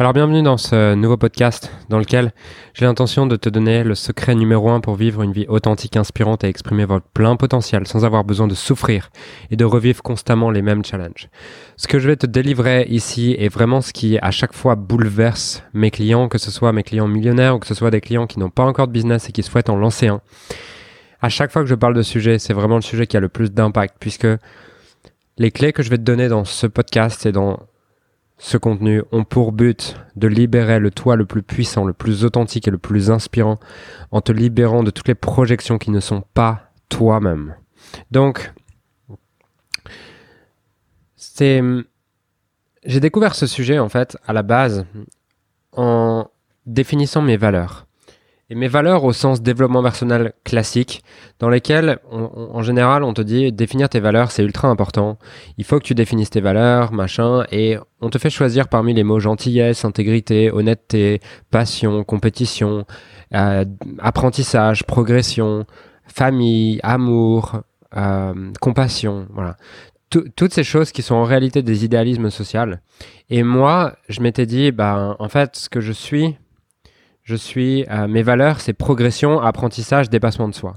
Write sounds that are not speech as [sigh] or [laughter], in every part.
Alors bienvenue dans ce nouveau podcast dans lequel j'ai l'intention de te donner le secret numéro un pour vivre une vie authentique, inspirante et exprimer votre plein potentiel sans avoir besoin de souffrir et de revivre constamment les mêmes challenges. Ce que je vais te délivrer ici est vraiment ce qui à chaque fois bouleverse mes clients, que ce soit mes clients millionnaires ou que ce soit des clients qui n'ont pas encore de business et qui souhaitent en lancer un. À chaque fois que je parle de sujet, c'est vraiment le sujet qui a le plus d'impact puisque les clés que je vais te donner dans ce podcast et dans ce contenu ont pour but de libérer le toi le plus puissant, le plus authentique et le plus inspirant en te libérant de toutes les projections qui ne sont pas toi-même. Donc, c'est... J'ai découvert ce sujet en fait à la base en définissant mes valeurs et mes valeurs au sens développement personnel classique, dans lesquelles, en général, on te dit définir tes valeurs, c'est ultra important. Il faut que tu définisses tes valeurs, machin, et on te fait choisir parmi les mots gentillesse, intégrité, honnêteté, passion, compétition, euh, apprentissage, progression, famille, amour, euh, compassion, voilà. toutes ces choses qui sont en réalité des idéalismes sociaux. Et moi, je m'étais dit, bah, en fait, ce que je suis, je suis, euh, mes valeurs, c'est progression, apprentissage, dépassement de soi.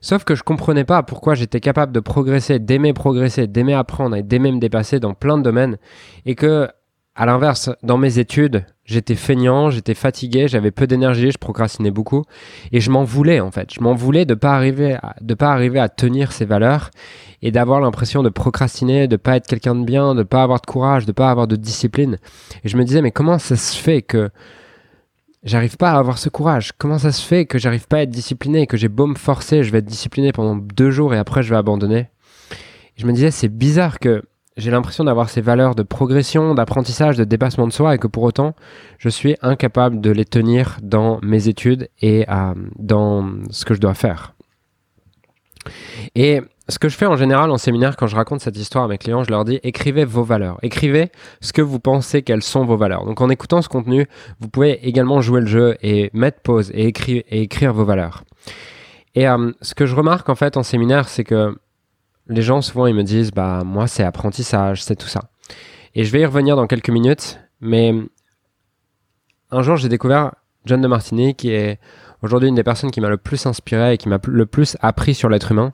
Sauf que je comprenais pas pourquoi j'étais capable de progresser, d'aimer progresser, d'aimer apprendre et d'aimer me dépasser dans plein de domaines et que, à l'inverse, dans mes études, j'étais feignant, j'étais fatigué, j'avais peu d'énergie, je procrastinais beaucoup et je m'en voulais en fait. Je m'en voulais de pas arriver à, de pas arriver à tenir ces valeurs et d'avoir l'impression de procrastiner, de pas être quelqu'un de bien, de pas avoir de courage, de pas avoir de discipline. Et je me disais mais comment ça se fait que j'arrive pas à avoir ce courage. Comment ça se fait que j'arrive pas à être discipliné, que j'ai beau me forcer, je vais être discipliné pendant deux jours et après je vais abandonner? Je me disais, c'est bizarre que j'ai l'impression d'avoir ces valeurs de progression, d'apprentissage, de dépassement de soi et que pour autant, je suis incapable de les tenir dans mes études et euh, dans ce que je dois faire. Et ce que je fais en général en séminaire quand je raconte cette histoire à mes clients, je leur dis écrivez vos valeurs, écrivez ce que vous pensez qu'elles sont vos valeurs. Donc en écoutant ce contenu, vous pouvez également jouer le jeu et mettre pause et écrire, vos valeurs. Et euh, ce que je remarque en fait en séminaire, c'est que les gens souvent ils me disent bah moi c'est apprentissage, c'est tout ça. Et je vais y revenir dans quelques minutes, mais un jour j'ai découvert John de Martini qui est aujourd'hui une des personnes qui m'a le plus inspiré et qui m'a le plus appris sur l'être humain.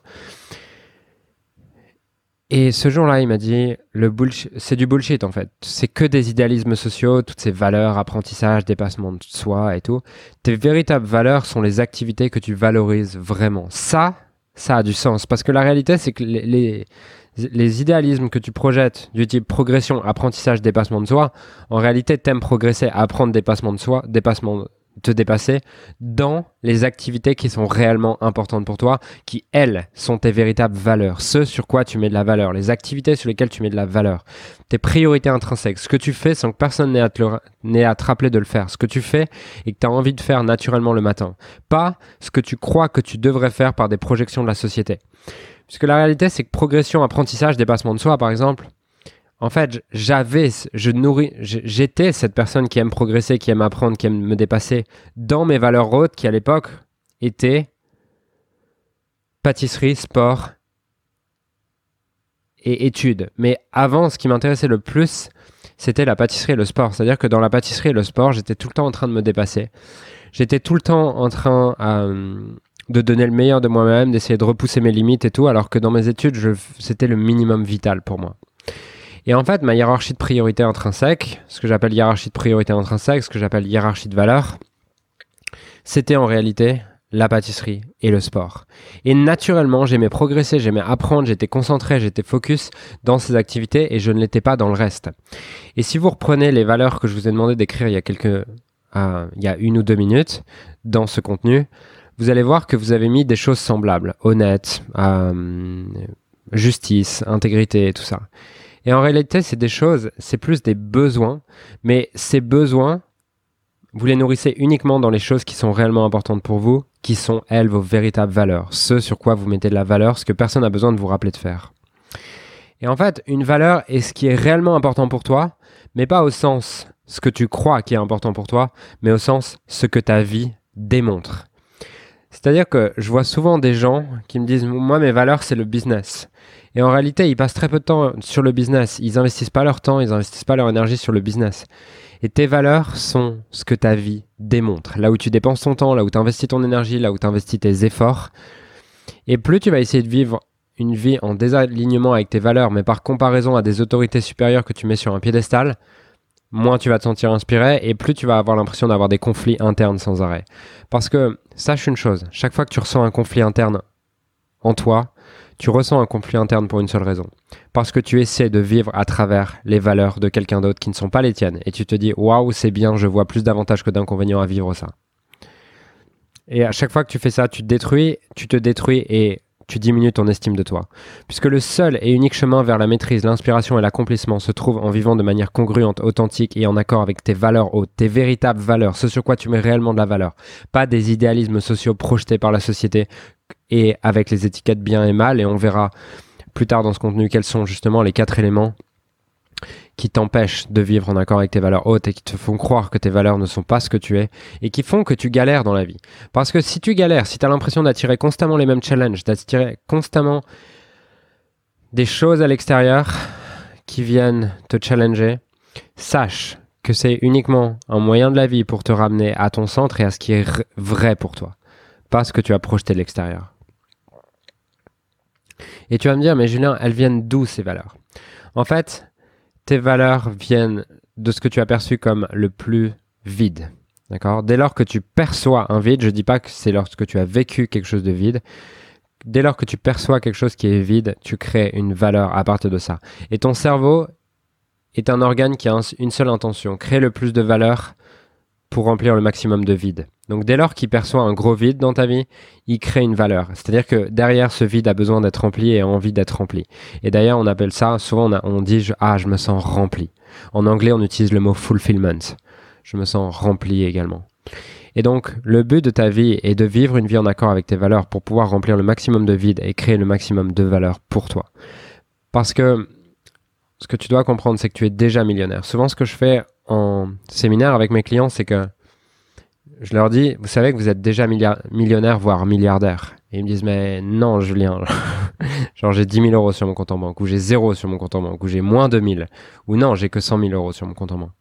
Et ce jour-là, il m'a dit, le c'est du bullshit en fait. C'est que des idéalismes sociaux, toutes ces valeurs, apprentissage, dépassement de soi et tout. Tes véritables valeurs sont les activités que tu valorises vraiment. Ça, ça a du sens. Parce que la réalité, c'est que les, les, idéalismes que tu projettes du type progression, apprentissage, dépassement de soi, en réalité, t'aimes progresser, apprendre dépassement de soi, dépassement te dépasser dans les activités qui sont réellement importantes pour toi, qui elles sont tes véritables valeurs, ce sur quoi tu mets de la valeur, les activités sur lesquelles tu mets de la valeur, tes priorités intrinsèques, ce que tu fais sans que personne n'ait à, te, à te rappeler de le faire, ce que tu fais et que tu as envie de faire naturellement le matin, pas ce que tu crois que tu devrais faire par des projections de la société. Puisque la réalité, c'est que progression, apprentissage, dépassement de soi, par exemple, en fait, j'avais, je nourris, j'étais cette personne qui aime progresser, qui aime apprendre, qui aime me dépasser dans mes valeurs hautes qui à l'époque étaient pâtisserie, sport et études. Mais avant, ce qui m'intéressait le plus, c'était la pâtisserie et le sport. C'est-à-dire que dans la pâtisserie et le sport, j'étais tout le temps en train de me dépasser. J'étais tout le temps en train euh, de donner le meilleur de moi-même, d'essayer de repousser mes limites et tout, alors que dans mes études, c'était le minimum vital pour moi. Et en fait, ma hiérarchie de priorité intrinsèque, ce que j'appelle hiérarchie de priorité intrinsèque, ce que j'appelle hiérarchie de valeur, c'était en réalité la pâtisserie et le sport. Et naturellement, j'aimais progresser, j'aimais apprendre, j'étais concentré, j'étais focus dans ces activités et je ne l'étais pas dans le reste. Et si vous reprenez les valeurs que je vous ai demandé d'écrire il y a quelques, euh, il y a une ou deux minutes dans ce contenu, vous allez voir que vous avez mis des choses semblables, honnête, euh, justice, intégrité, tout ça. Et en réalité, c'est des choses, c'est plus des besoins, mais ces besoins, vous les nourrissez uniquement dans les choses qui sont réellement importantes pour vous, qui sont, elles, vos véritables valeurs, ce sur quoi vous mettez de la valeur, ce que personne n'a besoin de vous rappeler de faire. Et en fait, une valeur est ce qui est réellement important pour toi, mais pas au sens ce que tu crois qui est important pour toi, mais au sens ce que ta vie démontre. C'est-à-dire que je vois souvent des gens qui me disent Moi, mes valeurs, c'est le business. Et en réalité, ils passent très peu de temps sur le business. Ils investissent pas leur temps, ils investissent pas leur énergie sur le business. Et tes valeurs sont ce que ta vie démontre. Là où tu dépenses ton temps, là où tu investis ton énergie, là où tu investis tes efforts. Et plus tu vas essayer de vivre une vie en désalignement avec tes valeurs, mais par comparaison à des autorités supérieures que tu mets sur un piédestal, moins tu vas te sentir inspiré et plus tu vas avoir l'impression d'avoir des conflits internes sans arrêt. Parce que sache une chose, chaque fois que tu ressens un conflit interne en toi, tu ressens un conflit interne pour une seule raison. Parce que tu essaies de vivre à travers les valeurs de quelqu'un d'autre qui ne sont pas les tiennes. Et tu te dis, waouh, c'est bien, je vois plus d'avantages que d'inconvénients à vivre ça. Et à chaque fois que tu fais ça, tu te détruis, tu te détruis et tu diminues ton estime de toi. Puisque le seul et unique chemin vers la maîtrise, l'inspiration et l'accomplissement se trouve en vivant de manière congruente, authentique et en accord avec tes valeurs hautes, tes véritables valeurs, ce sur quoi tu mets réellement de la valeur. Pas des idéalismes sociaux projetés par la société et avec les étiquettes bien et mal. Et on verra plus tard dans ce contenu quels sont justement les quatre éléments qui t'empêchent de vivre en accord avec tes valeurs hautes et qui te font croire que tes valeurs ne sont pas ce que tu es et qui font que tu galères dans la vie. Parce que si tu galères, si tu as l'impression d'attirer constamment les mêmes challenges, d'attirer constamment des choses à l'extérieur qui viennent te challenger, sache que c'est uniquement un moyen de la vie pour te ramener à ton centre et à ce qui est vrai pour toi, pas ce que tu as projeté de l'extérieur. Et tu vas me dire, mais Julien, elles viennent d'où ces valeurs? En fait, tes valeurs viennent de ce que tu as perçu comme le plus vide. D'accord? Dès lors que tu perçois un vide, je ne dis pas que c'est lorsque tu as vécu quelque chose de vide. Dès lors que tu perçois quelque chose qui est vide, tu crées une valeur à partir de ça. Et ton cerveau est un organe qui a une seule intention, créer le plus de valeur pour remplir le maximum de vide. Donc dès lors qu'il perçoit un gros vide dans ta vie, il crée une valeur. C'est-à-dire que derrière ce vide a besoin d'être rempli et a envie d'être rempli. Et d'ailleurs on appelle ça, souvent on, dit ah je me sens rempli. En anglais on utilise le mot fulfillment. Je me sens rempli également. Et donc le but de ta vie est de vivre une vie en accord avec tes valeurs pour pouvoir remplir le maximum de vide et créer le maximum de valeur pour toi. Parce que ce que tu dois comprendre c'est que tu es déjà millionnaire. Souvent ce que je fais en séminaire avec mes clients c'est que je leur dis, vous savez que vous êtes déjà millionnaire, voire milliardaire. Et ils me disent, mais non, Julien. [laughs] Genre, j'ai 10 000 euros sur mon compte en banque, ou j'ai 0 sur mon compte en banque, ou j'ai moins de 1000, ou non, j'ai que 100 000 euros sur mon compte en banque.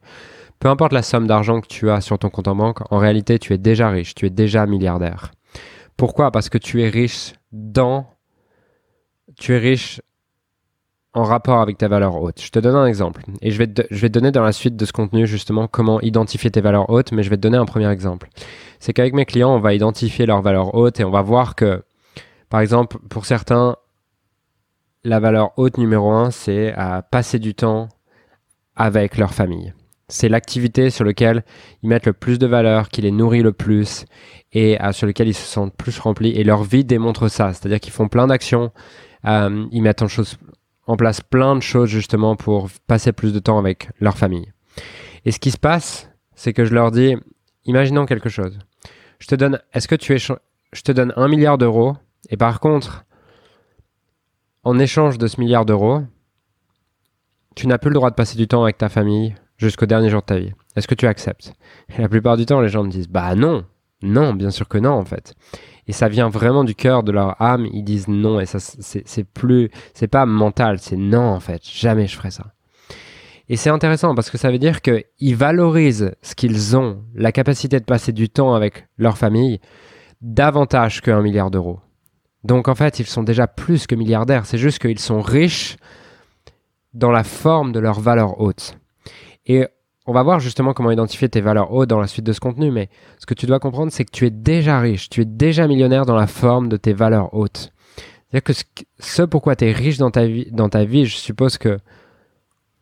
Peu importe la somme d'argent que tu as sur ton compte en banque, en réalité, tu es déjà riche, tu es déjà milliardaire. Pourquoi? Parce que tu es riche dans. Tu es riche en rapport avec ta valeur haute. Je te donne un exemple et je vais, te, je vais donner dans la suite de ce contenu justement comment identifier tes valeurs hautes, mais je vais te donner un premier exemple. C'est qu'avec mes clients, on va identifier leurs valeurs hautes et on va voir que, par exemple, pour certains, la valeur haute numéro un, c'est à passer du temps avec leur famille. C'est l'activité sur laquelle ils mettent le plus de valeur, qui les nourrit le plus et sur laquelle ils se sentent plus remplis. Et leur vie démontre ça. C'est-à-dire qu'ils font plein d'actions, euh, ils mettent en, chose, en place plein de choses justement pour passer plus de temps avec leur famille. Et ce qui se passe, c'est que je leur dis, imaginons quelque chose. Je te donne, est-ce que tu es, je te donne un milliard d'euros et par contre, en échange de ce milliard d'euros, tu n'as plus le droit de passer du temps avec ta famille jusqu'au dernier jour de ta vie. Est-ce que tu acceptes? Et la plupart du temps, les gens me disent, bah non, non, bien sûr que non en fait et ça vient vraiment du cœur de leur âme, ils disent non et ça c'est plus c'est pas mental, c'est non en fait, jamais je ferai ça. Et c'est intéressant parce que ça veut dire qu'ils valorisent ce qu'ils ont, la capacité de passer du temps avec leur famille, davantage qu'un milliard d'euros. Donc en fait, ils sont déjà plus que milliardaires, c'est juste qu'ils sont riches dans la forme de leur valeur haute. Et on va voir justement comment identifier tes valeurs hautes dans la suite de ce contenu, mais ce que tu dois comprendre, c'est que tu es déjà riche, tu es déjà millionnaire dans la forme de tes valeurs hautes. C'est-à-dire que ce, pourquoi tu es riche dans ta, vie, je suppose que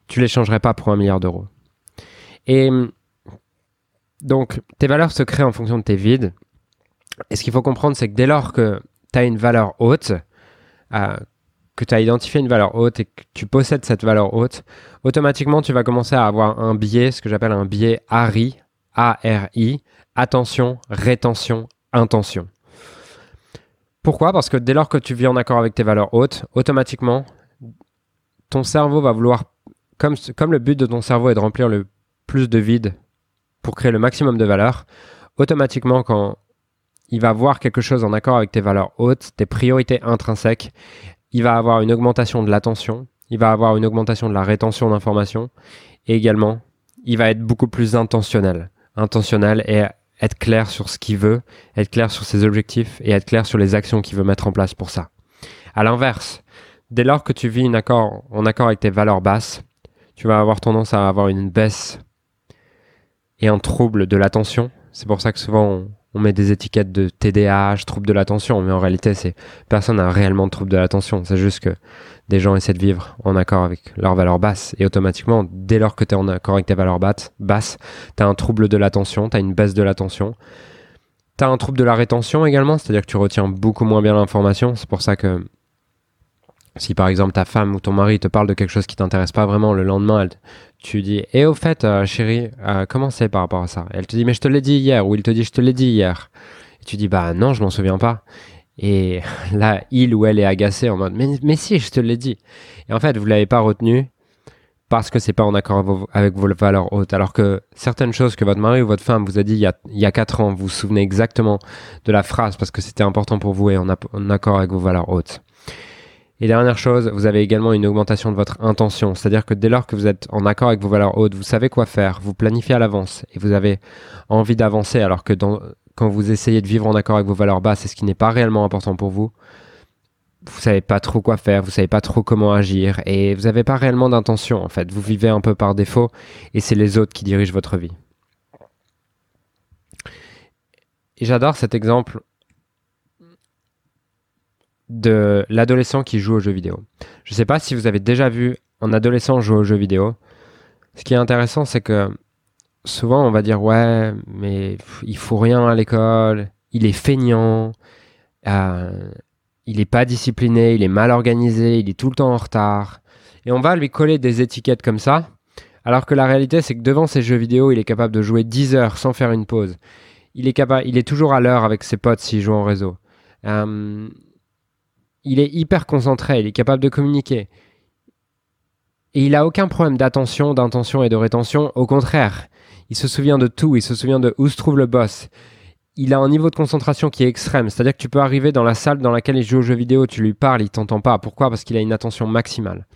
tu ne les changerais pas pour un milliard d'euros. Et donc, tes valeurs se créent en fonction de tes vides. Et ce qu'il faut comprendre, c'est que dès lors que tu as une valeur haute, euh, que tu as identifié une valeur haute et que tu possèdes cette valeur haute, automatiquement tu vas commencer à avoir un biais, ce que j'appelle un biais ARI, A-R-I, attention, rétention, intention. Pourquoi? Parce que dès lors que tu vis en accord avec tes valeurs hautes, automatiquement, ton cerveau va vouloir, comme, comme le but de ton cerveau est de remplir le plus de vide pour créer le maximum de valeur, automatiquement quand il va voir quelque chose en accord avec tes valeurs hautes, tes priorités intrinsèques. Il va avoir une augmentation de l'attention, il va avoir une augmentation de la rétention d'informations et également, il va être beaucoup plus intentionnel. Intentionnel et être clair sur ce qu'il veut, être clair sur ses objectifs et être clair sur les actions qu'il veut mettre en place pour ça. À l'inverse, dès lors que tu vis en accord avec tes valeurs basses, tu vas avoir tendance à avoir une baisse et un trouble de l'attention. C'est pour ça que souvent on, met des étiquettes de TDAH, trouble de l'attention, mais en réalité, c'est personne n'a réellement de trouble de l'attention. C'est juste que des gens essaient de vivre en accord avec leurs valeurs basses et automatiquement, dès lors que tu es en accord avec tes valeurs basses, tu as un trouble de l'attention, tu as une baisse de l'attention. Tu as un trouble de la rétention également, c'est-à-dire que tu retiens beaucoup moins bien l'information. C'est pour ça que si par exemple ta femme ou ton mari te parle de quelque chose qui t'intéresse pas vraiment, le lendemain, tu dis Et eh, au fait, euh, chérie, euh, comment c'est par rapport à ça? Elle te dit Mais je te l'ai dit hier, ou il te dit Je te l'ai dit hier. Et tu dis Bah non, je m'en souviens pas. Et [laughs] là, il ou elle est agacé en mode mais, mais si, je te l'ai dit. Et en fait, vous l'avez pas retenu parce que c'est pas en accord avec vos valeurs hautes. Alors que certaines choses que votre mari ou votre femme vous a dit il y a, il y a 4 ans, vous vous souvenez exactement de la phrase parce que c'était important pour vous et en, en accord avec vos valeurs hautes. Et dernière chose, vous avez également une augmentation de votre intention. C'est-à-dire que dès lors que vous êtes en accord avec vos valeurs hautes, vous savez quoi faire, vous planifiez à l'avance et vous avez envie d'avancer alors que quand vous essayez de vivre en accord avec vos valeurs basses, c'est ce qui n'est pas réellement important pour vous. Vous savez pas trop quoi faire, vous savez pas trop comment agir et vous n'avez pas réellement d'intention en fait. Vous vivez un peu par défaut et c'est les autres qui dirigent votre vie. Et j'adore cet exemple de l'adolescent qui joue aux jeux vidéo. Je ne sais pas si vous avez déjà vu un adolescent jouer aux jeux vidéo. Ce qui est intéressant, c'est que souvent on va dire ouais, mais il faut rien à l'école, il est feignant, euh, il n'est pas discipliné, il est mal organisé, il est tout le temps en retard. Et on va lui coller des étiquettes comme ça, alors que la réalité c'est que devant ces jeux vidéo, il est capable de jouer 10 heures sans faire une pause. Il est, capable, il est toujours à l'heure avec ses potes s'il joue en réseau. Euh, il est hyper concentré, il est capable de communiquer. Et il a aucun problème d'attention, d'intention et de rétention. Au contraire, il se souvient de tout, il se souvient de où se trouve le boss. Il a un niveau de concentration qui est extrême. C'est-à-dire que tu peux arriver dans la salle dans laquelle il joue aux jeux vidéo, tu lui parles, il t'entend pas. Pourquoi? Parce qu'il a une attention maximale.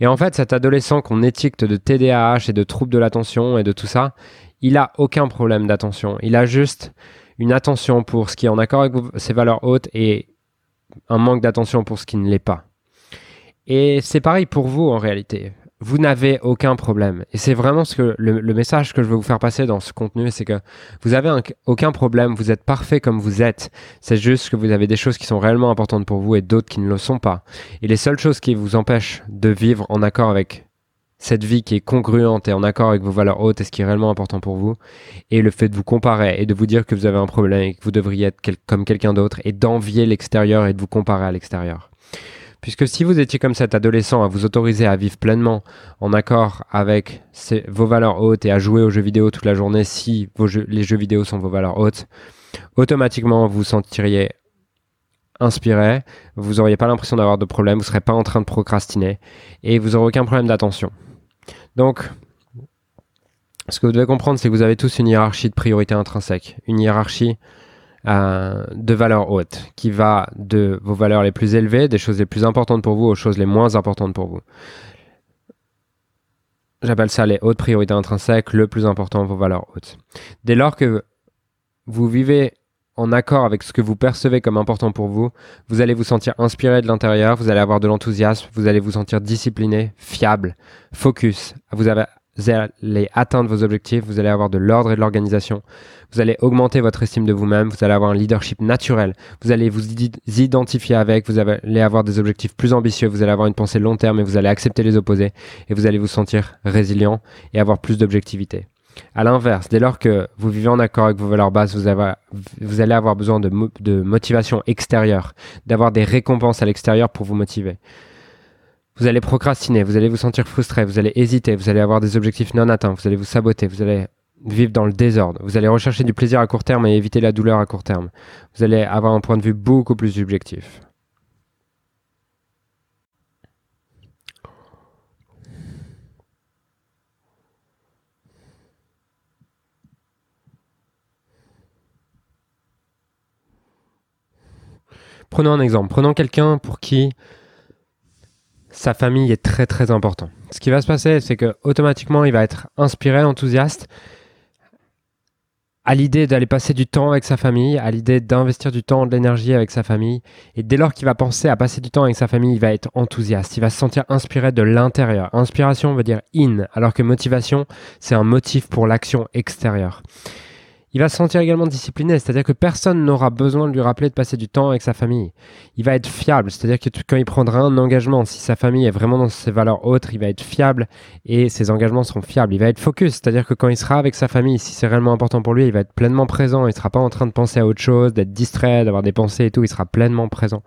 Et en fait, cet adolescent qu'on étiquette de TDAH et de troubles de l'attention et de tout ça, il a aucun problème d'attention. Il a juste une attention pour ce qui est en accord avec ses valeurs hautes et un manque d'attention pour ce qui ne l'est pas. Et c'est pareil pour vous en réalité. Vous n'avez aucun problème. Et c'est vraiment ce que le, message que je veux vous faire passer dans ce contenu, c'est que vous avez aucun problème, vous êtes parfait comme vous êtes. C'est juste que vous avez des choses qui sont réellement importantes pour vous et d'autres qui ne le sont pas. Et les seules choses qui vous empêchent de vivre en accord avec cette vie qui est congruente et en accord avec vos valeurs hautes et ce qui est réellement important pour vous, et le fait de vous comparer et de vous dire que vous avez un problème et que vous devriez être comme quelqu'un d'autre et d'envier l'extérieur et de vous comparer à l'extérieur. Puisque si vous étiez comme cet adolescent à vous autoriser à vivre pleinement en accord avec vos valeurs hautes et à jouer aux jeux vidéo toute la journée si les jeux vidéo sont vos valeurs hautes, automatiquement vous vous sentiriez inspiré, vous n'auriez pas l'impression d'avoir de problème, vous ne serez pas en train de procrastiner et vous n'aurez aucun problème d'attention. Donc, ce que vous devez comprendre, c'est que vous avez tous une hiérarchie de priorité intrinsèque, une hiérarchie euh, de valeurs hautes, qui va de vos valeurs les plus élevées, des choses les plus importantes pour vous, aux choses les moins importantes pour vous. J'appelle ça les hautes priorités intrinsèques, le plus important, vos valeurs hautes. Dès lors que vous vivez en accord avec ce que vous percevez comme important pour vous, vous allez vous sentir inspiré de l'intérieur, vous allez avoir de l'enthousiasme, vous allez vous sentir discipliné, fiable, focus. Vous, allez atteindre vos objectifs, vous allez avoir de l'ordre et de l'organisation, vous allez augmenter votre estime de vous-même, vous allez avoir un leadership naturel, vous allez vous identifier avec, vous allez avoir des objectifs plus ambitieux, vous allez avoir une pensée long terme et vous allez accepter les opposés et vous allez vous sentir résilient et avoir plus d'objectivité. À l'inverse, dès lors que vous vivez en accord avec vos valeurs basses, vous, allez avoir besoin de, de motivation extérieure, d'avoir des récompenses à l'extérieur pour vous motiver. Vous allez procrastiner, vous allez vous sentir frustré, vous allez hésiter, vous allez avoir des objectifs non atteints, vous allez vous saboter, vous allez vivre dans le désordre, vous allez rechercher du plaisir à court terme et éviter la douleur à court terme. Vous allez avoir un point de vue beaucoup plus subjectif. Prenons un exemple. Prenons quelqu'un pour qui sa famille est très très important. Ce qui va se passer, c'est que automatiquement, il va être inspiré, enthousiaste à l'idée d'aller passer du temps avec sa famille, à l'idée d'investir du temps, de l'énergie avec sa famille. Et dès lors qu'il va penser à passer du temps avec sa famille, il va être enthousiaste, il va se sentir inspiré de l'intérieur. Inspiration veut dire in, alors que motivation, c'est un motif pour l'action extérieure il va se sentir également discipliné, c'est-à-dire que personne n'aura besoin de lui rappeler de passer du temps avec sa famille. Il va être fiable, c'est-à-dire que quand il prendra un engagement, si sa famille est vraiment dans ses valeurs hautes, il va être fiable et ses engagements seront fiables. Il va être focus, c'est-à-dire que quand il sera avec sa famille, si c'est réellement important pour lui, il va être pleinement présent, il ne sera pas en train de penser à autre chose, d'être distrait, d'avoir des pensées et tout, il sera pleinement présent.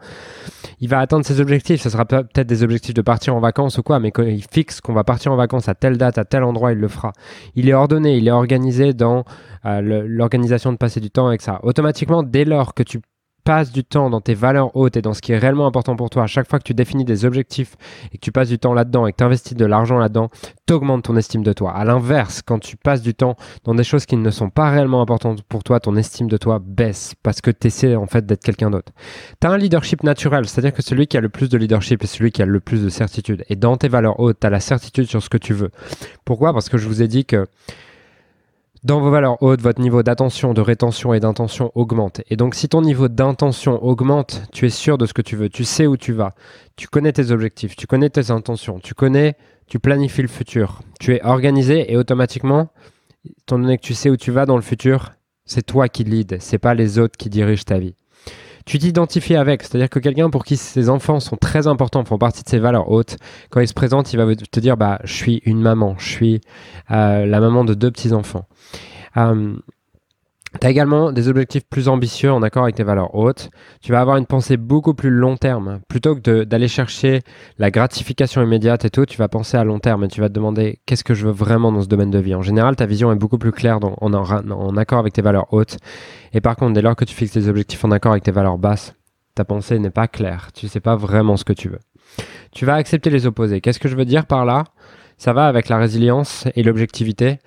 Il va atteindre ses objectifs, ce sera peut-être des objectifs de partir en vacances ou quoi, mais quand il fixe qu'on va partir en vacances à telle date, à tel endroit, il le fera. Il est ordonné, il est organisé dans euh, l'organisation de passer du temps avec ça. Automatiquement, dès lors que tu passes du temps dans tes valeurs hautes et dans ce qui est réellement important pour toi, à chaque fois que tu définis des objectifs et que tu passes du temps là-dedans et que tu investis de l'argent là-dedans, t'augmentes ton estime de toi. À l'inverse, quand tu passes du temps dans des choses qui ne sont pas réellement importantes pour toi, ton estime de toi baisse parce que tu essaies en fait d'être quelqu'un d'autre. Tu as un leadership naturel, c'est-à-dire que celui qui a le plus de leadership est celui qui a le plus de certitude. Et dans tes valeurs hautes, tu as la certitude sur ce que tu veux. Pourquoi? Parce que je vous ai dit que dans vos valeurs hautes, votre niveau d'attention, de rétention et d'intention augmente. Et donc si ton niveau d'intention augmente, tu es sûr de ce que tu veux, tu sais où tu vas, tu connais tes objectifs, tu connais tes intentions, tu connais, tu planifies le futur, tu es organisé et automatiquement, étant donné que tu sais où tu vas dans le futur, c'est toi qui lead, c'est pas les autres qui dirigent ta vie. Tu t'identifies avec, c'est-à-dire que quelqu'un pour qui ses enfants sont très importants, font partie de ses valeurs hautes, quand il se présente, il va te dire bah je suis une maman, je suis euh, la maman de deux petits enfants. Euh, tu as également des objectifs plus ambitieux en accord avec tes valeurs hautes. Tu vas avoir une pensée beaucoup plus long terme. Plutôt que d'aller chercher la gratification immédiate et tout, tu vas penser à long terme et tu vas te demander qu'est-ce que je veux vraiment dans ce domaine de vie? En général, ta vision est beaucoup plus claire en, accord avec tes valeurs hautes. Et par contre, dès lors que tu fixes tes objectifs en accord avec tes valeurs basses, ta pensée n'est pas claire. Tu ne sais pas vraiment ce que tu veux. Tu vas accepter les opposés. Qu'est-ce que je veux dire par là? Ça va avec la résilience et l'objectivité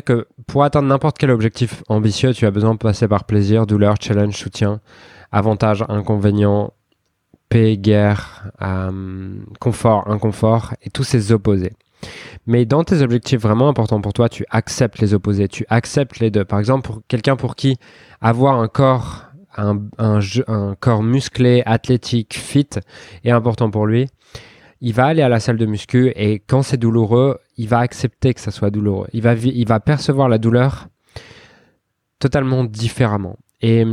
que pour atteindre n'importe quel objectif ambitieux, tu as besoin de passer par plaisir, douleur, challenge, soutien, avantages, inconvénients, paix, guerre, euh, confort, inconfort, et tous ces opposés. Mais dans tes objectifs vraiment importants pour toi, tu acceptes les opposés, tu acceptes les deux. Par exemple, pour quelqu'un pour qui avoir un corps, un, un corps musclé, athlétique, fit est important pour lui, il va aller à la salle de muscu et quand c'est douloureux, il va accepter que ça soit douloureux. Il va, il va percevoir la douleur totalement différemment. Et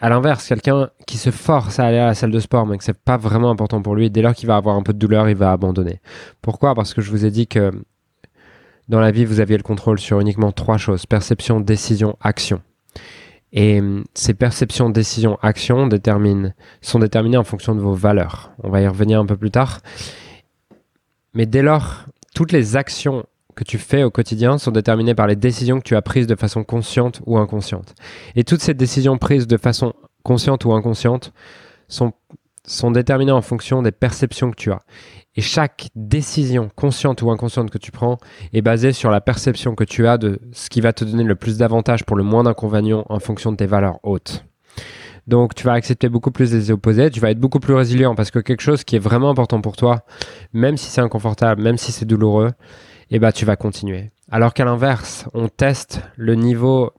à l'inverse, quelqu'un qui se force à aller à la salle de sport, mais que c'est pas vraiment important pour lui, dès lors qu'il va avoir un peu de douleur, il va abandonner. Pourquoi? Parce que je vous ai dit que dans la vie, vous aviez le contrôle sur uniquement trois choses perception, décision, action. Et ces perceptions, décisions, actions déterminent, sont déterminées en fonction de vos valeurs. On va y revenir un peu plus tard. Mais dès lors, toutes les actions que tu fais au quotidien sont déterminées par les décisions que tu as prises de façon consciente ou inconsciente. Et toutes ces décisions prises de façon consciente ou inconsciente sont, sont déterminées en fonction des perceptions que tu as. Et chaque décision consciente ou inconsciente que tu prends est basée sur la perception que tu as de ce qui va te donner le plus d'avantages pour le moins d'inconvénients en fonction de tes valeurs hautes. Donc tu vas accepter beaucoup plus les opposés, tu vas être beaucoup plus résilient parce que quelque chose qui est vraiment important pour toi, même si c'est inconfortable, même si c'est douloureux, eh ben, tu vas continuer. Alors qu'à l'inverse, on teste le niveau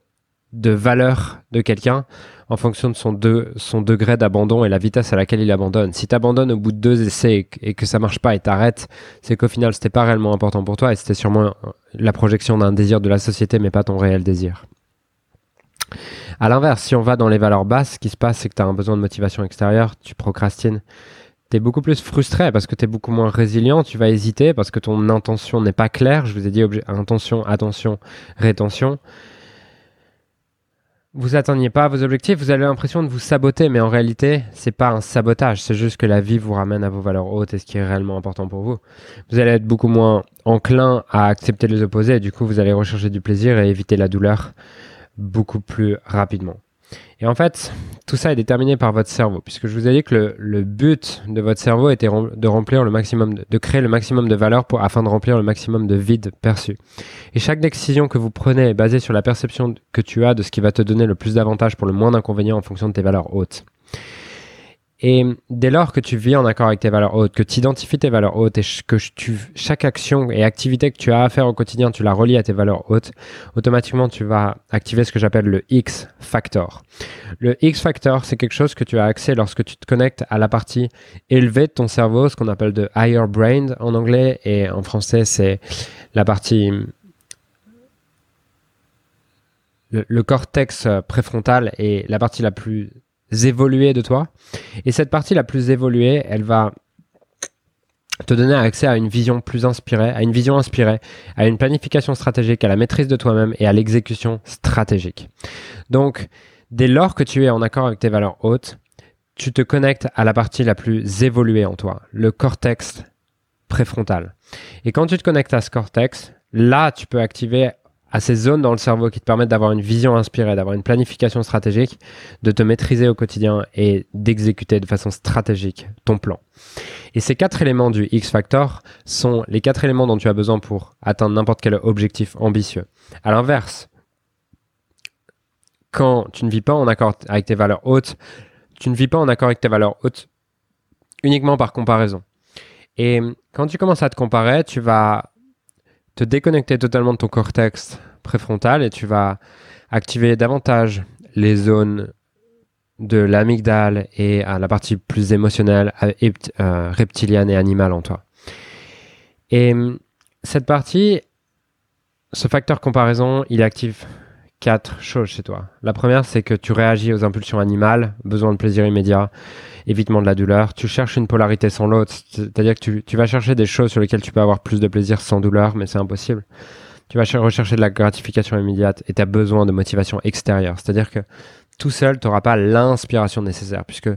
de valeur de quelqu'un en fonction de son, son degré d'abandon et la vitesse à laquelle il abandonne. Si tu abandonnes au bout de deux essais et, que ça marche pas et t'arrêtes, c'est qu'au final c'était pas réellement important pour toi et c'était sûrement la projection d'un désir de la société mais pas ton réel désir. À l'inverse, si on va dans les valeurs basses, ce qui se passe, c'est que tu as un besoin de motivation extérieure, tu procrastines. Tu es beaucoup plus frustré parce que tu es beaucoup moins résilient, tu vas hésiter parce que ton intention n'est pas claire. Je vous ai dit intention, attention, rétention. Vous atteignez pas vos objectifs, vous avez l'impression de vous saboter, mais en réalité, c'est pas un sabotage, c'est juste que la vie vous ramène à vos valeurs hautes et ce qui est réellement important pour vous. Vous allez être beaucoup moins enclin à accepter les opposés, et du coup, vous allez rechercher du plaisir et éviter la douleur beaucoup plus rapidement. Et en fait, tout ça est déterminé par votre cerveau, puisque je vous ai dit que le, but de votre cerveau était de remplir le maximum, de, créer le maximum de valeur pour, afin de remplir le maximum de vide perçu. Et chaque décision que vous prenez est basée sur la perception que tu as de ce qui va te donner le plus d'avantages pour le moins d'inconvénients en fonction de tes valeurs hautes. Et dès lors que tu vis en accord avec tes valeurs hautes, que tu identifies tes valeurs hautes et que tu, chaque action et activité que tu as à faire au quotidien, tu la relis à tes valeurs hautes, automatiquement tu vas activer ce que j'appelle le X factor. Le X factor, c'est quelque chose que tu as accès lorsque tu te connectes à la partie élevée de ton cerveau, ce qu'on appelle de higher brain en anglais et en français c'est la partie le, cortex préfrontal est la partie la plus évoluées de toi. Et cette partie la plus évoluée, elle va te donner accès à une vision plus inspirée, à une vision inspirée, à une planification stratégique, à la maîtrise de toi-même et à l'exécution stratégique. Donc, dès lors que tu es en accord avec tes valeurs hautes, tu te connectes à la partie la plus évoluée en toi, le cortex préfrontal. Et quand tu te connectes à ce cortex, là, tu peux activer à ces zones dans le cerveau qui te permettent d'avoir une vision inspirée, d'avoir une planification stratégique, de te maîtriser au quotidien et d'exécuter de façon stratégique ton plan. Et ces quatre éléments du X-Factor sont les quatre éléments dont tu as besoin pour atteindre n'importe quel objectif ambitieux. À l'inverse, quand tu ne vis pas en accord avec tes valeurs hautes, tu ne vis pas en accord avec tes valeurs hautes uniquement par comparaison. Et quand tu commences à te comparer, tu vas te déconnecter totalement de ton cortex préfrontal et tu vas activer davantage les zones de l'amygdale et à la partie plus émotionnelle, euh, reptilienne et animale en toi. Et cette partie, ce facteur comparaison, il active quatre choses chez toi. La première, c'est que tu réagis aux impulsions animales, besoin de plaisir immédiat, évitement de la douleur. Tu cherches une polarité sans l'autre, c'est-à-dire que tu, vas chercher des choses sur lesquelles tu peux avoir plus de plaisir sans douleur, mais c'est impossible. Tu vas rechercher de la gratification immédiate et tu as besoin de motivation extérieure. C'est-à-dire que tout seul, tu n'auras pas l'inspiration nécessaire, puisque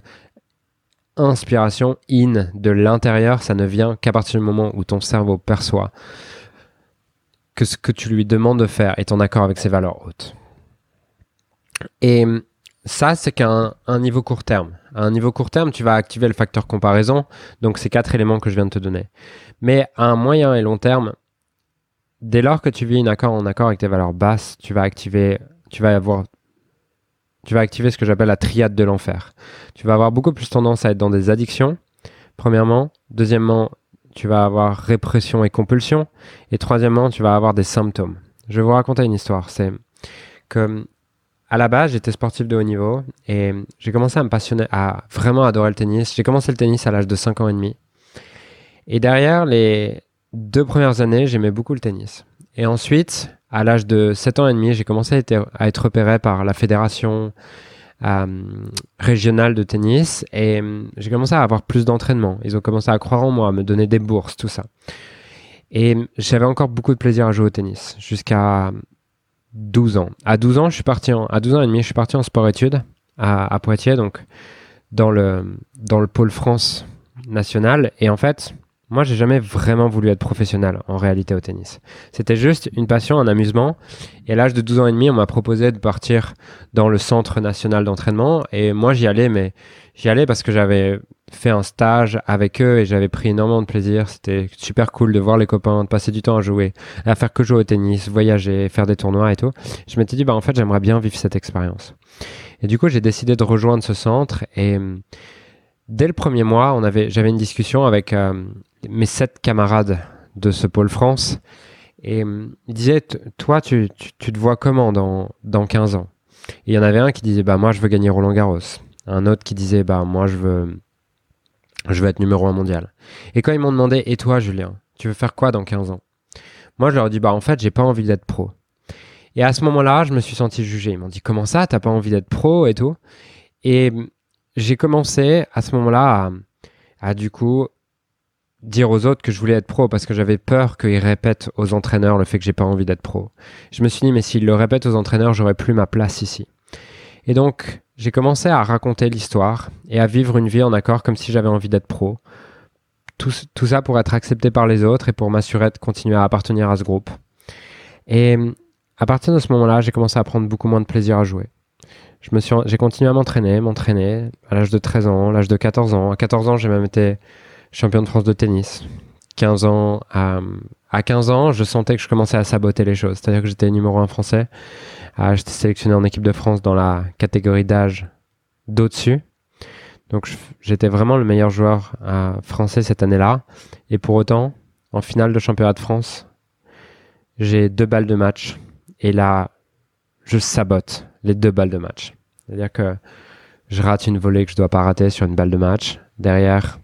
inspiration in de l'intérieur, ça ne vient qu'à partir du moment où ton cerveau perçoit que ce que tu lui demandes de faire est en accord avec ses valeurs hautes. Et ça, c'est qu'à un, niveau court terme. À un niveau court terme, tu vas activer le facteur comparaison, donc ces quatre éléments que je viens de te donner. Mais à un moyen et long terme, dès lors que tu vis un accord en accord avec tes valeurs basses, tu vas activer, tu vas avoir, tu vas activer ce que j'appelle la triade de l'enfer. Tu vas avoir beaucoup plus tendance à être dans des addictions, premièrement. Deuxièmement, tu vas avoir répression et compulsion. Et troisièmement, tu vas avoir des symptômes. Je vais vous raconter une histoire. C'est que à la base, j'étais sportif de haut niveau et j'ai commencé à me passionner, à vraiment adorer le tennis. J'ai commencé le tennis à l'âge de 5 ans et demi. Et derrière les deux premières années, j'aimais beaucoup le tennis. Et ensuite, à l'âge de 7 ans et demi, j'ai commencé à être, repéré par la fédération euh, régionale de tennis et euh, j'ai commencé à avoir plus d'entraînement. Ils ont commencé à croire en moi, à me donner des bourses, tout ça. Et j'avais encore beaucoup de plaisir à jouer au tennis jusqu'à 12 ans. À 12 ans, je suis parti en, à 12 ans et demi, je suis parti en sport-études à, Poitiers, donc dans le, dans le pôle France national. Et en fait, moi, j'ai jamais vraiment voulu être professionnel en réalité au tennis. C'était juste une passion, un amusement. Et à l'âge de 12 ans et demi, on m'a proposé de partir dans le centre national d'entraînement. Et moi, j'y allais, mais j'y allais parce que j'avais fait un stage avec eux et j'avais pris énormément de plaisir. C'était super cool de voir les copains, de passer du temps à jouer, à faire que jouer au tennis, voyager, faire des tournois et tout. Je m'étais dit, bah, en fait, j'aimerais bien vivre cette expérience. Et du coup, j'ai décidé de rejoindre ce centre et hum, dès le premier mois, on avait, j'avais une discussion avec euh, mes sept camarades de ce pôle France et hum, ils disaient, toi, tu, tu, te vois comment dans, dans 15 ans? Et il y en avait un qui disait, bah, moi, je veux gagner Roland Garros. Un autre qui disait, bah, moi, je veux, je veux être numéro un mondial. Et quand ils m'ont demandé, et toi, Julien, tu veux faire quoi dans 15 ans? Moi, je leur ai dit, bah, en fait, j'ai pas envie d'être pro. Et à ce moment-là, je me suis senti jugé. Ils m'ont dit, comment ça, t'as pas envie d'être pro et tout? Et j'ai commencé à ce moment-là à, du coup, dire aux autres que je voulais être pro parce que j'avais peur qu'ils répètent aux entraîneurs le fait que j'ai pas envie d'être pro. Je me suis dit, mais s'ils le répètent aux entraîneurs, j'aurais plus ma place ici. Et donc, j'ai commencé à raconter l'histoire et à vivre une vie en accord comme si j'avais envie d'être pro. Tout, ça pour être accepté par les autres et pour m'assurer de continuer à appartenir à ce groupe. Et à partir de ce moment-là, j'ai commencé à prendre beaucoup moins de plaisir à jouer. Je me suis, j'ai continué à m'entraîner, m'entraîner à l'âge de 13 ans, à l'âge de 14 ans. À 14 ans, j'ai même été champion de France de tennis. 15 ans, à, à 15 ans, je sentais que je commençais à saboter les choses. C'est-à-dire que j'étais numéro un français. Ah, j'étais sélectionné en équipe de France dans la catégorie d'âge d'au-dessus. Donc j'étais vraiment le meilleur joueur français cette année-là. Et pour autant, en finale de championnat de France, j'ai deux balles de match. Et là, je sabote les deux balles de match. C'est-à-dire que je rate une volée que je dois pas rater sur une balle de match. Derrière,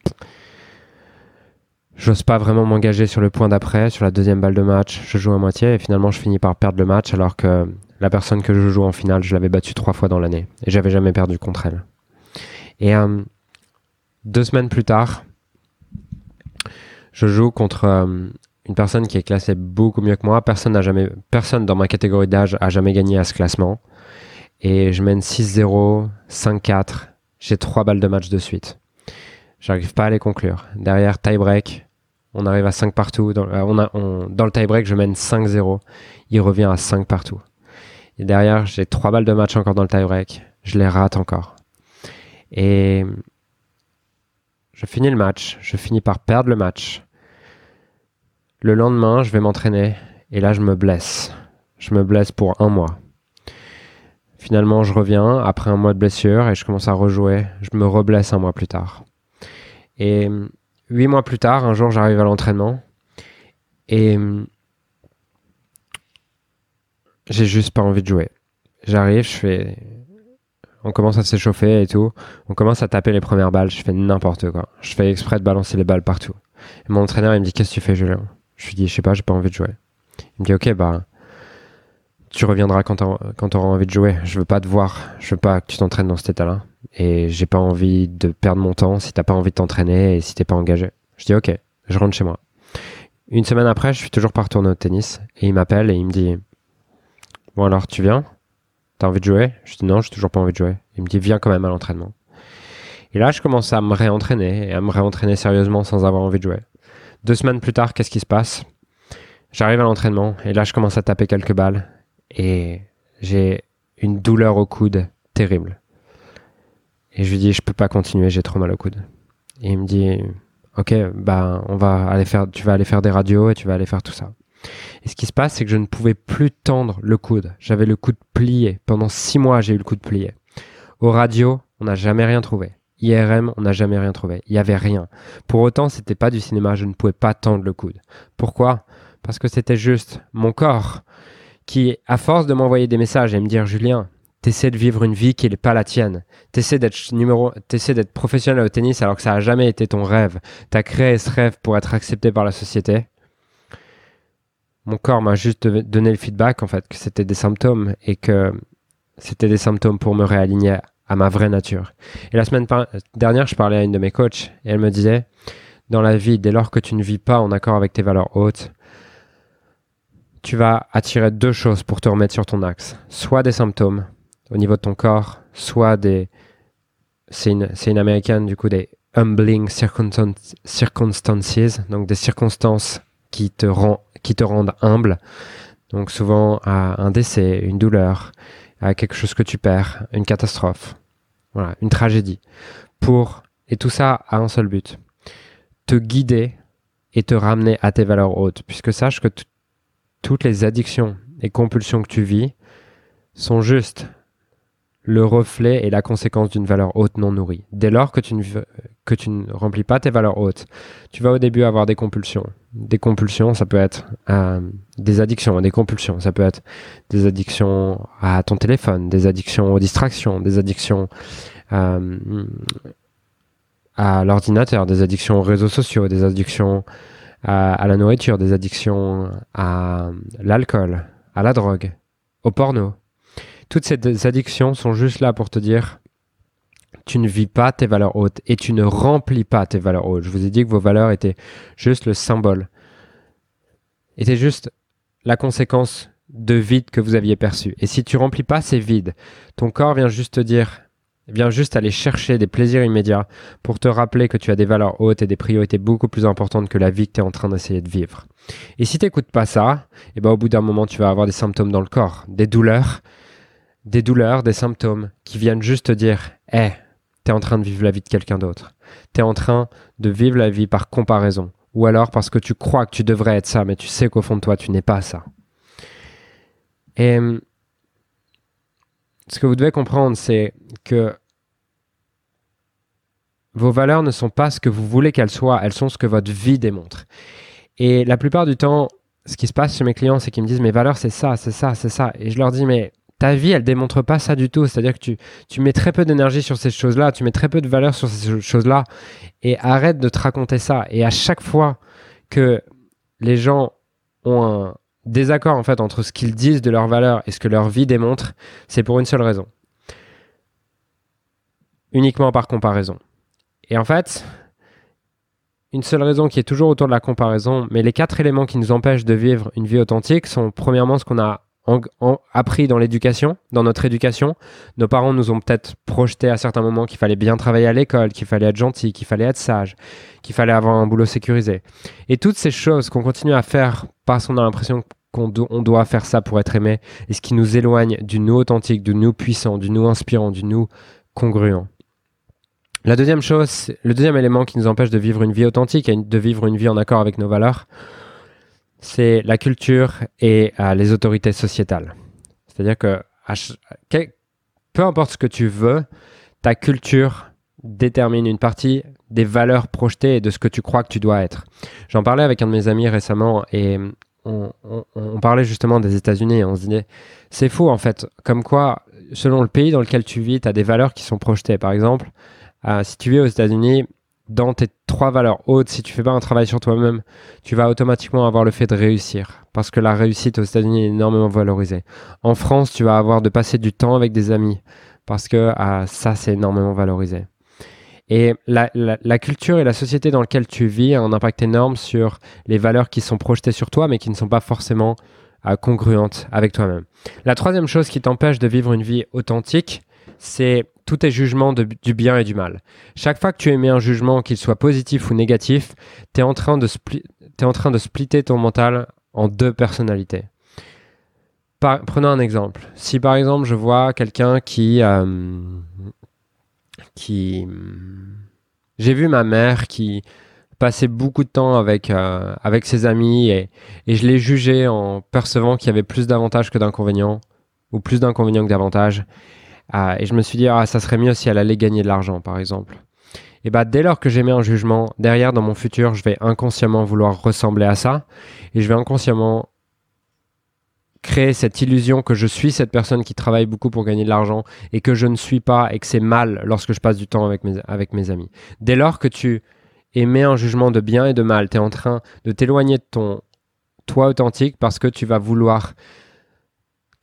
j'ose pas vraiment m'engager sur le point d'après, sur la deuxième balle de match. Je joue à moitié et finalement je finis par perdre le match alors que la personne que je joue en finale, je l'avais battue trois fois dans l'année et j'avais jamais perdu contre elle. Et euh, deux semaines plus tard, je joue contre euh, une personne qui est classée beaucoup mieux que moi. Personne jamais, personne dans ma catégorie d'âge a jamais gagné à ce classement. Et je mène 6-0, 5-4. J'ai trois balles de match de suite. J'arrive pas à les conclure. Derrière, tie-break. On arrive à 5 partout. Dans, euh, dans le tie-break, je mène 5-0. Il revient à 5 partout. Et derrière, j'ai trois balles de match encore dans le tie-break. Je les rate encore. Et je finis le match. Je finis par perdre le match. Le lendemain, je vais m'entraîner. Et là, je me blesse. Je me blesse pour un mois. Finalement, je reviens après un mois de blessure et je commence à rejouer. Je me reblesse un mois plus tard. Et huit mois plus tard, un jour, j'arrive à l'entraînement et j'ai juste pas envie de jouer. J'arrive, je fais. On commence à s'échauffer et tout. On commence à taper les premières balles. Je fais n'importe quoi. Je fais exprès de balancer les balles partout. Et mon entraîneur, il me dit Qu'est-ce que tu fais, Julien? Je lui dis Je sais pas, j'ai pas envie de jouer. Il me dit Ok, bah tu reviendras quand tu auras envie de jouer. Je veux pas te voir. Je veux pas que tu t'entraînes dans cet état-là. Et j'ai pas envie de perdre mon temps si t'as pas envie de t'entraîner et si t'es pas engagé. Je dis ok, je rentre chez moi. Une semaine après, je suis toujours pas retourné au tennis et il m'appelle et il me dit Bon alors, tu viens? T'as envie de jouer? Je dis non, j'ai toujours pas envie de jouer. Il me dit viens quand même à l'entraînement. Et là, je commence à me réentraîner et à me réentraîner sérieusement sans avoir envie de jouer. Deux semaines plus tard, qu'est-ce qui se passe? J'arrive à l'entraînement et là, je commence à taper quelques balles et j'ai une douleur au coude terrible. Et je lui dis, je peux pas continuer, j'ai trop mal au coude. Et il me dit, ok, bah, on va aller faire, tu vas aller faire des radios et tu vas aller faire tout ça. Et ce qui se passe, c'est que je ne pouvais plus tendre le coude. J'avais le coude plié. Pendant six mois, j'ai eu le coude plié. Au radio, on n'a jamais rien trouvé. IRM, on n'a jamais rien trouvé. Il n'y avait rien. Pour autant, c'était pas du cinéma. Je ne pouvais pas tendre le coude. Pourquoi? Parce que c'était juste mon corps qui, à force de m'envoyer des messages et me dire Julien, t'essaies de vivre une vie qui n'est pas la tienne. T'essaies d'être numéro, t'essaies d'être professionnel au tennis alors que ça n'a jamais été ton rêve. T'as créé ce rêve pour être accepté par la société. Mon corps m'a juste donné le feedback en fait que c'était des symptômes et que c'était des symptômes pour me réaligner à ma vraie nature. Et la semaine dernière, je parlais à une de mes coachs et elle me disait dans la vie, dès lors que tu ne vis pas en accord avec tes valeurs hautes, tu vas attirer deux choses pour te remettre sur ton axe. Soit des symptômes au niveau de ton corps, soit des... C'est une, une américaine, du coup, des humbling circumstances, donc des circonstances qui te, rendent humble. Donc souvent à un décès, une douleur, à quelque chose que tu perds, une catastrophe, voilà, une tragédie. Pour, et tout ça a un seul but, te guider et te ramener à tes valeurs hautes. Puisque sache que toutes les addictions et compulsions que tu vis sont juste le reflet et la conséquence d'une valeur haute non nourrie. Dès lors que tu, ne, remplis pas tes valeurs hautes, tu vas au début avoir des compulsions. Des compulsions, ça peut être euh, des addictions, des compulsions, ça peut être des addictions à ton téléphone, des addictions aux distractions, des addictions euh, à l'ordinateur, des addictions aux réseaux sociaux, des addictions à, la nourriture, des addictions à l'alcool, à la drogue, au porno. Toutes ces addictions sont juste là pour te dire tu ne vis pas tes valeurs hautes et tu ne remplis pas tes valeurs hautes. Je vous ai dit que vos valeurs étaient juste le symbole, étaient juste la conséquence de vide que vous aviez perçu. Et si tu remplis pas ces vides, ton corps vient juste te dire vient juste aller chercher des plaisirs immédiats pour te rappeler que tu as des valeurs hautes et des priorités beaucoup plus importantes que la vie que tu es en train d'essayer de vivre. Et si tu n'écoutes pas ça, eh ben au bout d'un moment, tu vas avoir des symptômes dans le corps, des douleurs, des douleurs, des symptômes qui viennent juste te dire Hé, hey, tu es en train de vivre la vie de quelqu'un d'autre. Tu es en train de vivre la vie par comparaison. Ou alors parce que tu crois que tu devrais être ça, mais tu sais qu'au fond de toi, tu n'es pas ça. Et ce que vous devez comprendre, c'est que vos valeurs ne sont pas ce que vous voulez qu'elles soient, elles sont ce que votre vie démontre. Et la plupart du temps, ce qui se passe chez mes clients, c'est qu'ils me disent mes valeurs, c'est ça, c'est ça, c'est ça. Et je leur dis, mais ta vie, elle démontre pas ça du tout. C'est-à-dire que tu, tu mets très peu d'énergie sur ces choses-là, tu mets très peu de valeur sur ces choses-là. Et arrête de te raconter ça. Et à chaque fois que les gens ont un désaccord en fait entre ce qu'ils disent de leurs valeurs et ce que leur vie démontre, c'est pour une seule raison. Uniquement par comparaison. Et en fait, une seule raison qui est toujours autour de la comparaison, mais les quatre éléments qui nous empêchent de vivre une vie authentique sont premièrement ce qu'on a appris dans l'éducation, dans notre éducation. Nos parents nous ont peut-être projeté à certains moments qu'il fallait bien travailler à l'école, qu'il fallait être gentil, qu'il fallait être sage, qu'il fallait avoir un boulot sécurisé. Et toutes ces choses qu'on continue à faire parce qu'on a l'impression qu'on doit faire ça pour être aimé, et ce qui nous éloigne du nous authentique, du nous puissant, du nous inspirant, du nous congruent. La deuxième chose, le deuxième élément qui nous empêche de vivre une vie authentique et de vivre une vie en accord avec nos valeurs, c'est la culture et euh, les autorités sociétales. C'est-à-dire que peu importe ce que tu veux, ta culture détermine une partie des valeurs projetées et de ce que tu crois que tu dois être. J'en parlais avec un de mes amis récemment et on, on parlait justement des États-Unis et on se disait, c'est faux en fait, comme quoi, selon le pays dans lequel tu vis, tu as des valeurs qui sont projetées. Par exemple, euh, si tu vis aux États-Unis, dans tes trois valeurs hautes, si tu fais pas un travail sur toi-même, tu vas automatiquement avoir le fait de réussir. Parce que la réussite aux États-Unis est énormément valorisée. En France, tu vas avoir de passer du temps avec des amis. Parce que euh, ça, c'est énormément valorisé. Et la, culture et la société dans laquelle tu vis a un impact énorme sur les valeurs qui sont projetées sur toi, mais qui ne sont pas forcément euh, congruentes avec toi-même. La troisième chose qui t'empêche de vivre une vie authentique, c'est tous tes jugements du bien et du mal. Chaque fois que tu émets un jugement, qu'il soit positif ou négatif, tu es, en train de splitter ton mental en deux personnalités. prenons un exemple. Si par exemple je vois quelqu'un qui... Euh, qui J'ai vu ma mère qui passait beaucoup de temps avec, euh, ses amis et, et je l'ai jugé en percevant qu'il y avait plus d'avantages que d'inconvénients, ou plus d'inconvénients que d'avantages. Ah, et je me suis dit, ah, ça serait mieux si elle allait gagner de l'argent, par exemple. Et bah, dès lors que j'émets un jugement, derrière, dans mon futur, je vais inconsciemment vouloir ressembler à ça. Et je vais inconsciemment créer cette illusion que je suis cette personne qui travaille beaucoup pour gagner de l'argent et que je ne suis pas et que c'est mal lorsque je passe du temps avec mes, avec mes amis. Dès lors que tu émets un jugement de bien et de mal, tu es en train de t'éloigner de ton toi authentique parce que tu vas vouloir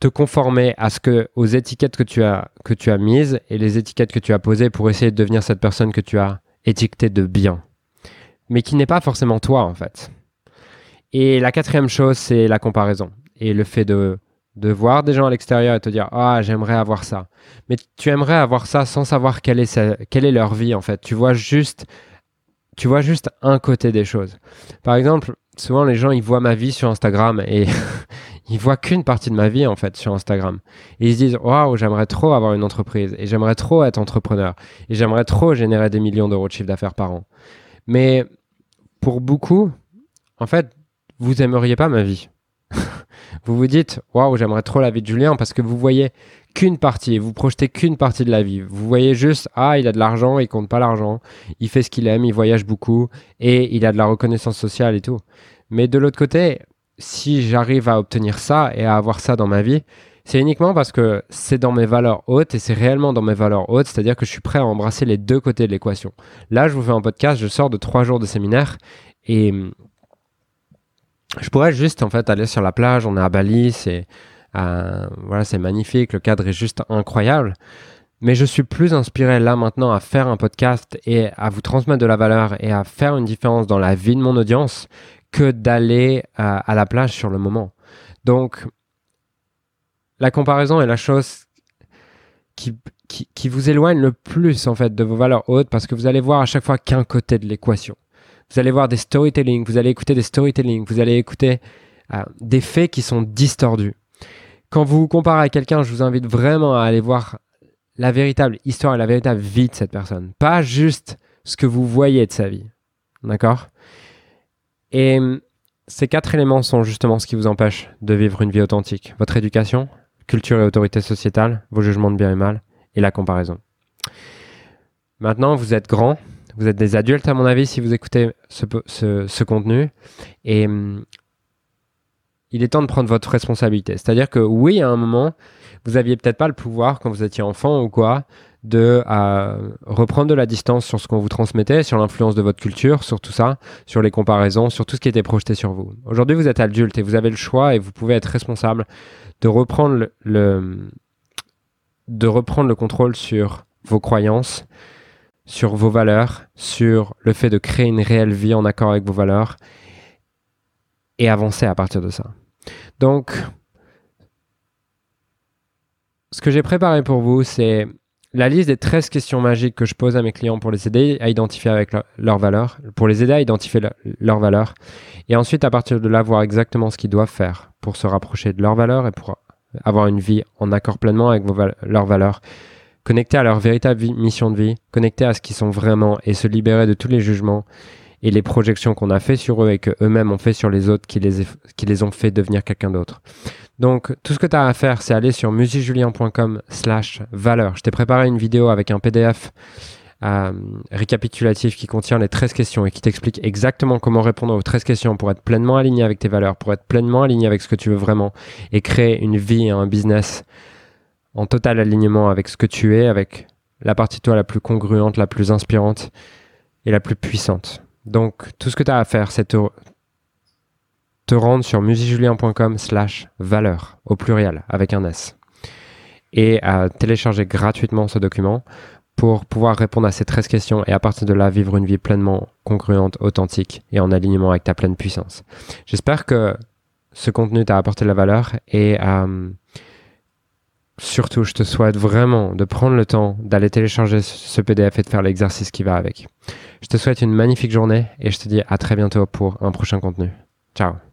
te conformer à ce que aux étiquettes que tu as que tu as mises et les étiquettes que tu as posées pour essayer de devenir cette personne que tu as étiquetée de bien, mais qui n'est pas forcément toi en fait. Et la quatrième chose, c'est la comparaison et le fait de de voir des gens à l'extérieur et te dire ah j'aimerais avoir ça, mais tu aimerais avoir ça sans savoir quelle est quelle est leur vie en fait. Tu vois juste tu vois juste un côté des choses. Par exemple, souvent les gens ils voient ma vie sur Instagram et [laughs] ils voient qu'une partie de ma vie en fait sur Instagram. Et ils se disent waouh, j'aimerais trop avoir une entreprise et j'aimerais trop être entrepreneur et j'aimerais trop générer des millions d'euros de chiffre d'affaires par an. Mais pour beaucoup, en fait, vous aimeriez pas ma vie. [laughs] vous vous dites waouh, j'aimerais trop la vie de Julien parce que vous voyez qu'une partie, vous projetez qu'une partie de la vie. Vous voyez juste ah, il a de l'argent, il compte pas l'argent, il fait ce qu'il aime, il voyage beaucoup et il a de la reconnaissance sociale et tout. Mais de l'autre côté, si j'arrive à obtenir ça et à avoir ça dans ma vie, c'est uniquement parce que c'est dans mes valeurs hautes et c'est réellement dans mes valeurs hautes, c'est-à-dire que je suis prêt à embrasser les deux côtés de l'équation. Là, je vous fais un podcast, je sors de trois jours de séminaire et je pourrais juste en fait aller sur la plage, on est à Bali, c'est euh, voilà, c'est magnifique, le cadre est juste incroyable. Mais je suis plus inspiré là maintenant à faire un podcast et à vous transmettre de la valeur et à faire une différence dans la vie de mon audience que d'aller à, la plage sur le moment. Donc, la comparaison est la chose qui, qui, vous éloigne le plus en fait de vos valeurs hautes parce que vous allez voir à chaque fois qu'un côté de l'équation. Vous allez voir des storytelling, vous allez écouter des storytelling, vous allez écouter euh, des faits qui sont distordus. Quand vous vous comparez à quelqu'un, je vous invite vraiment à aller voir la véritable histoire et la véritable vie de cette personne, pas juste ce que vous voyez de sa vie. D'accord? Et hum, ces quatre éléments sont justement ce qui vous empêche de vivre une vie authentique. Votre éducation, culture et autorité sociétale, vos jugements de bien et mal, et la comparaison. Maintenant, vous êtes grand, Vous êtes des adultes, à mon avis, si vous écoutez ce, contenu. Et hum, il est temps de prendre votre responsabilité. C'est-à-dire que oui, à un moment, vous aviez peut-être pas le pouvoir quand vous étiez enfant ou quoi de reprendre de la distance sur ce qu'on vous transmettait, sur l'influence de votre culture, sur tout ça, sur les comparaisons, sur tout ce qui était projeté sur vous. Aujourd'hui, vous êtes adulte et vous avez le choix et vous pouvez être responsable de reprendre le, de reprendre le contrôle sur vos croyances, sur vos valeurs, sur le fait de créer une réelle vie en accord avec vos valeurs et avancer à partir de ça. Donc, ce que j'ai préparé pour vous, c'est la liste des 13 questions magiques que je pose à mes clients pour les aider à identifier avec leurs valeurs, pour les aider à identifier leurs valeurs, et ensuite à partir de là voir exactement ce qu'ils doivent faire pour se rapprocher de leurs valeurs et pour avoir une vie en accord pleinement avec leurs valeurs, connecter à leur véritable mission de vie, connecter à ce qu'ils sont vraiment et se libérer de tous les jugements et les projections qu'on a fait sur eux et que eux-mêmes ont fait sur les autres qui les, qui les ont fait devenir quelqu'un d'autre. Donc, tout ce que tu as à faire, c'est aller sur musicjulien.com slash valeur. Je t'ai préparé une vidéo avec un PDF euh, récapitulatif qui contient les 13 questions et qui t'explique exactement comment répondre aux 13 questions pour être pleinement aligné avec tes valeurs, pour être pleinement aligné avec ce que tu veux vraiment et créer une vie et un business en total alignement avec ce que tu es, avec la partie de toi la plus congruente, la plus inspirante et la plus puissante. Donc, tout ce que tu as à faire, c'est te, rendre sur musicjulien.com slash valeur au pluriel avec un S et à télécharger gratuitement ce document pour pouvoir répondre à ces 13 questions et à partir de là vivre une vie pleinement congruente, authentique et en alignement avec ta pleine puissance. J'espère que ce contenu t'a apporté de la valeur et euh, surtout je te souhaite vraiment de prendre le temps d'aller télécharger ce PDF et de faire l'exercice qui va avec. Je te souhaite une magnifique journée et je te dis à très bientôt pour un prochain contenu. Ciao